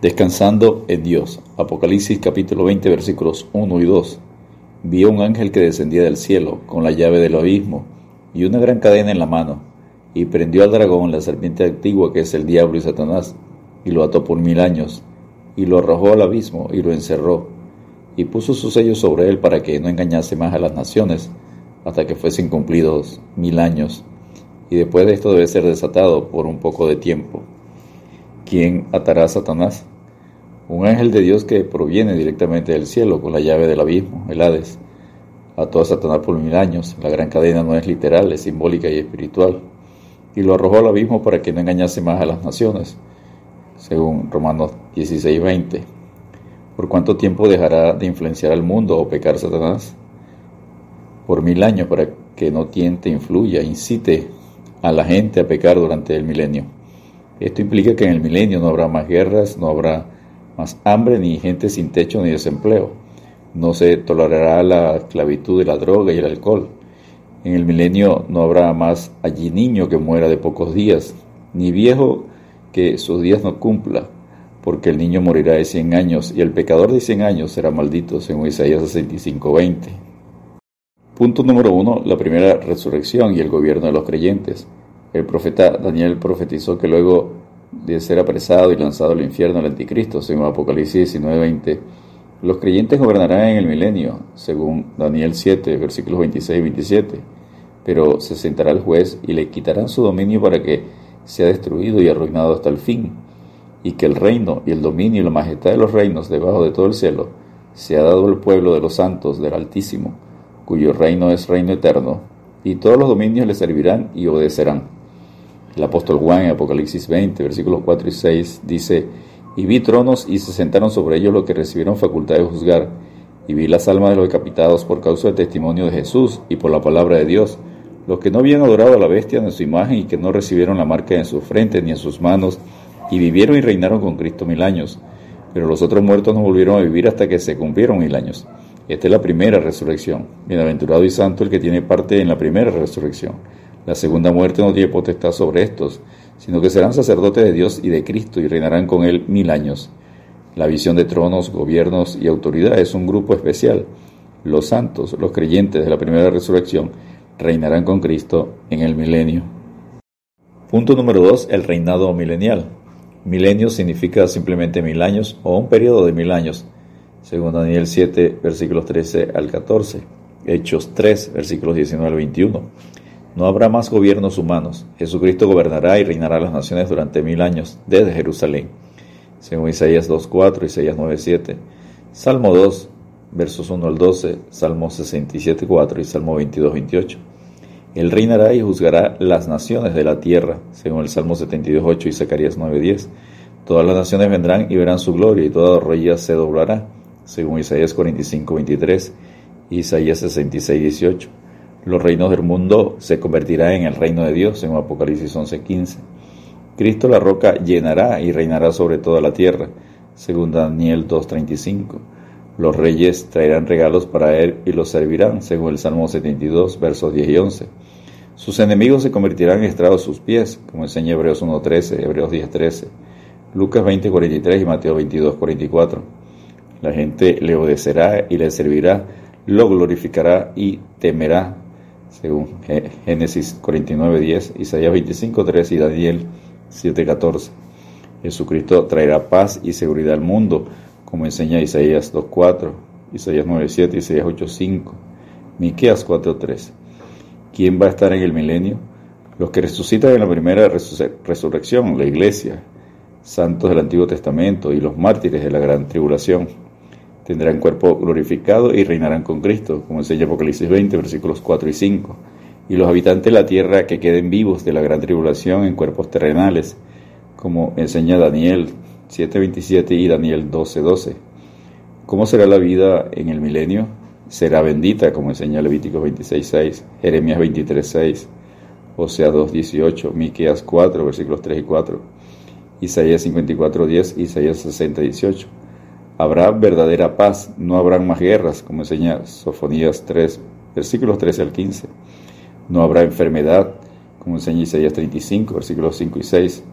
Descansando en Dios. Apocalipsis capítulo 20 versículos 1 y 2. Vi un ángel que descendía del cielo con la llave del abismo y una gran cadena en la mano, y prendió al dragón, la serpiente antigua que es el diablo y Satanás, y lo ató por mil años, y lo arrojó al abismo y lo encerró, y puso su sello sobre él para que no engañase más a las naciones, hasta que fuesen cumplidos mil años, y después de esto debe ser desatado por un poco de tiempo. ¿Quién atará a Satanás? Un ángel de Dios que proviene directamente del cielo con la llave del abismo, el Hades. Ató a Satanás por mil años. La gran cadena no es literal, es simbólica y espiritual. Y lo arrojó al abismo para que no engañase más a las naciones, según Romanos 16:20. ¿Por cuánto tiempo dejará de influenciar al mundo o pecar Satanás? Por mil años para que no tiente, influya, incite a la gente a pecar durante el milenio. Esto implica que en el milenio no habrá más guerras, no habrá más hambre, ni gente sin techo ni desempleo. No se tolerará la esclavitud de la droga y el alcohol. En el milenio no habrá más allí niño que muera de pocos días, ni viejo que sus días no cumpla, porque el niño morirá de cien años y el pecador de cien años será maldito, según Isaías 65:20. Punto número uno, la primera resurrección y el gobierno de los creyentes. El profeta Daniel profetizó que luego de ser apresado y lanzado al infierno el anticristo, según Apocalipsis 19:20, los creyentes gobernarán en el milenio, según Daniel 7, versículos 26 y 27, pero se sentará el juez y le quitarán su dominio para que sea destruido y arruinado hasta el fin, y que el reino y el dominio y la majestad de los reinos debajo de todo el cielo sea dado al pueblo de los santos del Altísimo, cuyo reino es reino eterno, y todos los dominios le servirán y obedecerán. El apóstol Juan en Apocalipsis 20, versículos 4 y 6 dice, y vi tronos y se sentaron sobre ellos los que recibieron facultad de juzgar, y vi las almas de los decapitados por causa del testimonio de Jesús y por la palabra de Dios, los que no habían adorado a la bestia en su imagen y que no recibieron la marca en su frente ni en sus manos, y vivieron y reinaron con Cristo mil años. Pero los otros muertos no volvieron a vivir hasta que se cumplieron mil años. Esta es la primera resurrección. Bienaventurado y santo el que tiene parte en la primera resurrección. La segunda muerte no tiene potestad sobre estos, sino que serán sacerdotes de Dios y de Cristo y reinarán con él mil años. La visión de tronos, gobiernos y autoridad es un grupo especial. Los santos, los creyentes de la primera resurrección, reinarán con Cristo en el milenio. Punto número 2. El reinado milenial. Milenio significa simplemente mil años o un periodo de mil años, según Daniel 7, versículos 13 al 14, Hechos 3, versículos 19 al 21. No habrá más gobiernos humanos. Jesucristo gobernará y reinará las naciones durante mil años desde Jerusalén. Según Isaías 2.4, Isaías 9.7, Salmo 2, versos 1 al 12, Salmo 67.4 y Salmo 22.28. Él reinará y juzgará las naciones de la tierra, según el Salmo 72.8 y Zacarías 9.10. Todas las naciones vendrán y verán su gloria y toda rodilla se doblará, según Isaías 45.23 y Isaías 66.18 los reinos del mundo se convertirán en el reino de Dios, en Apocalipsis 11:15. Cristo la roca llenará y reinará sobre toda la tierra, según Daniel 2:35. Los reyes traerán regalos para él y los servirán, según el Salmo 72, versos 10 y 11. Sus enemigos se convertirán en estrados sus pies, como enseña Hebreos 1.13, Hebreos 10.13, Lucas 20.43 y Mateo 22.44. La gente le obedecerá y le servirá, lo glorificará y temerá según Génesis 49.10, Isaías 25.3 y Daniel 7.14. Jesucristo traerá paz y seguridad al mundo, como enseña Isaías 2.4, Isaías 9.7, Isaías 8.5, Miqueas 4.3. ¿Quién va a estar en el milenio? Los que resucitan en la primera resurrección, la iglesia, santos del Antiguo Testamento y los mártires de la gran tribulación tendrán cuerpo glorificado y reinarán con Cristo, como enseña Apocalipsis 20, versículos 4 y 5. Y los habitantes de la tierra que queden vivos de la gran tribulación en cuerpos terrenales, como enseña Daniel 7:27 y Daniel 12:12. ¿Cómo será la vida en el milenio? Será bendita, como enseña Levítico 26:6, Jeremías 23:6, Osea 2:18, Miqueas 4, versículos 3 y 4, Isaías 54:10, Isaías 60:18 habrá verdadera paz, no habrán más guerras, como enseña Sofonías 3, versículos 13 al 15. No habrá enfermedad, como enseña Isaías 35, versículos 5 y 6.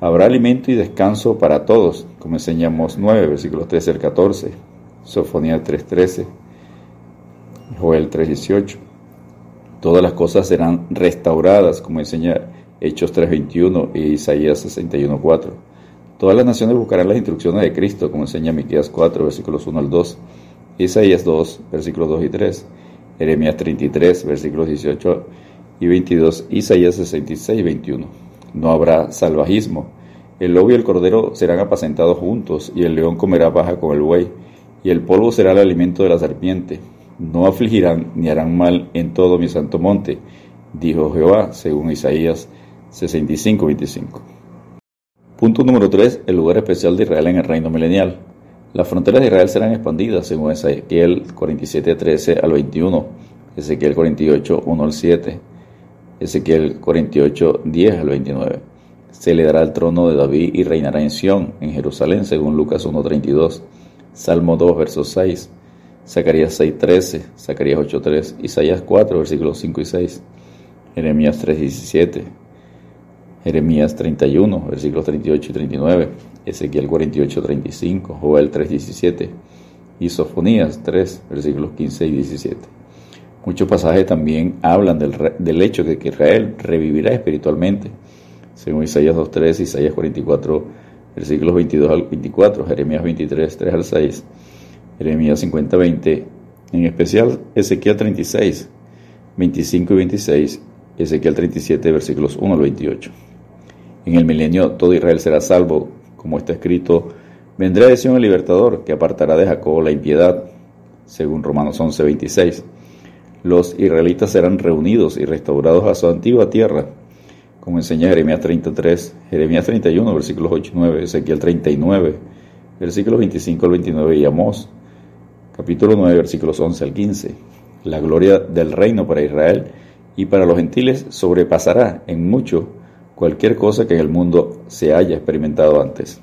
Habrá alimento y descanso para todos, como enseñamos 9, versículos 13 al 14, Sofonía 3.13, Joel 3.18. Todas las cosas serán restauradas, como enseña Hechos 3.21 y Isaías 61.4. Todas las naciones buscarán las instrucciones de Cristo, como enseña Miqueas 4, versículos 1 al 2, Isaías 2, versículos 2 y 3, Jeremías 33, versículos 18 y 22, Isaías 66, 21. No habrá salvajismo. El lobo y el cordero serán apacentados juntos, y el león comerá paja con el buey, y el polvo será el alimento de la serpiente. No afligirán ni harán mal en todo mi santo monte, dijo Jehová, según Isaías 65, 25. Punto número 3. El lugar especial de Israel en el reino milenial. Las fronteras de Israel serán expandidas, según Ezequiel 47, 13 al 21, Ezequiel 48, 1 al 7, Ezequiel 48, 10 al 29. Se le dará el trono de David y reinará en Sión, en Jerusalén, según Lucas 1, 32, Salmo 2, verso 6, Zacarías 6, 13, Zacarías 8, 3, Isaías 4, versículos 5 y 6, Jeremías 3, 17, Jeremías 31, versículos 38 y 39, Ezequiel 48, 35, Joel 3, 17 y Sofonías 3, versículos 15 y 17. Muchos pasajes también hablan del, hecho de que Israel revivirá espiritualmente, según Isaías 2.3, Isaías 44, versículos 22 al 24, Jeremías 23, 3 al 6, Jeremías 50, 20, en especial Ezequiel 36, 25 y 26, Ezequiel 37, versículos 1 al 28. En el milenio todo Israel será salvo, como está escrito, vendrá de Sion el libertador, que apartará de Jacob la impiedad, según Romanos 11, 26 los israelitas serán reunidos y restaurados a su antigua tierra, como enseña Jeremías 33, Jeremías 31, versículos 8 y 9, Ezequiel 39, versículos 25 al 29 y Amós, capítulo 9, versículos 11 al 15. La gloria del reino para Israel y para los gentiles sobrepasará en mucho cualquier cosa que en el mundo se haya experimentado antes.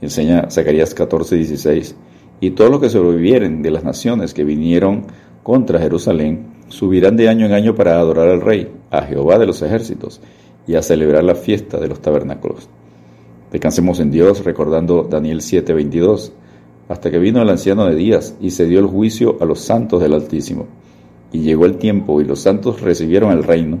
Enseña Zacarías 14, 16. Y todos los que sobrevivieren de las naciones que vinieron contra Jerusalén, subirán de año en año para adorar al Rey, a Jehová de los ejércitos, y a celebrar la fiesta de los tabernáculos. Descansemos en Dios recordando Daniel 7:22, hasta que vino el anciano de días y se dio el juicio a los santos del Altísimo. Y llegó el tiempo y los santos recibieron el reino.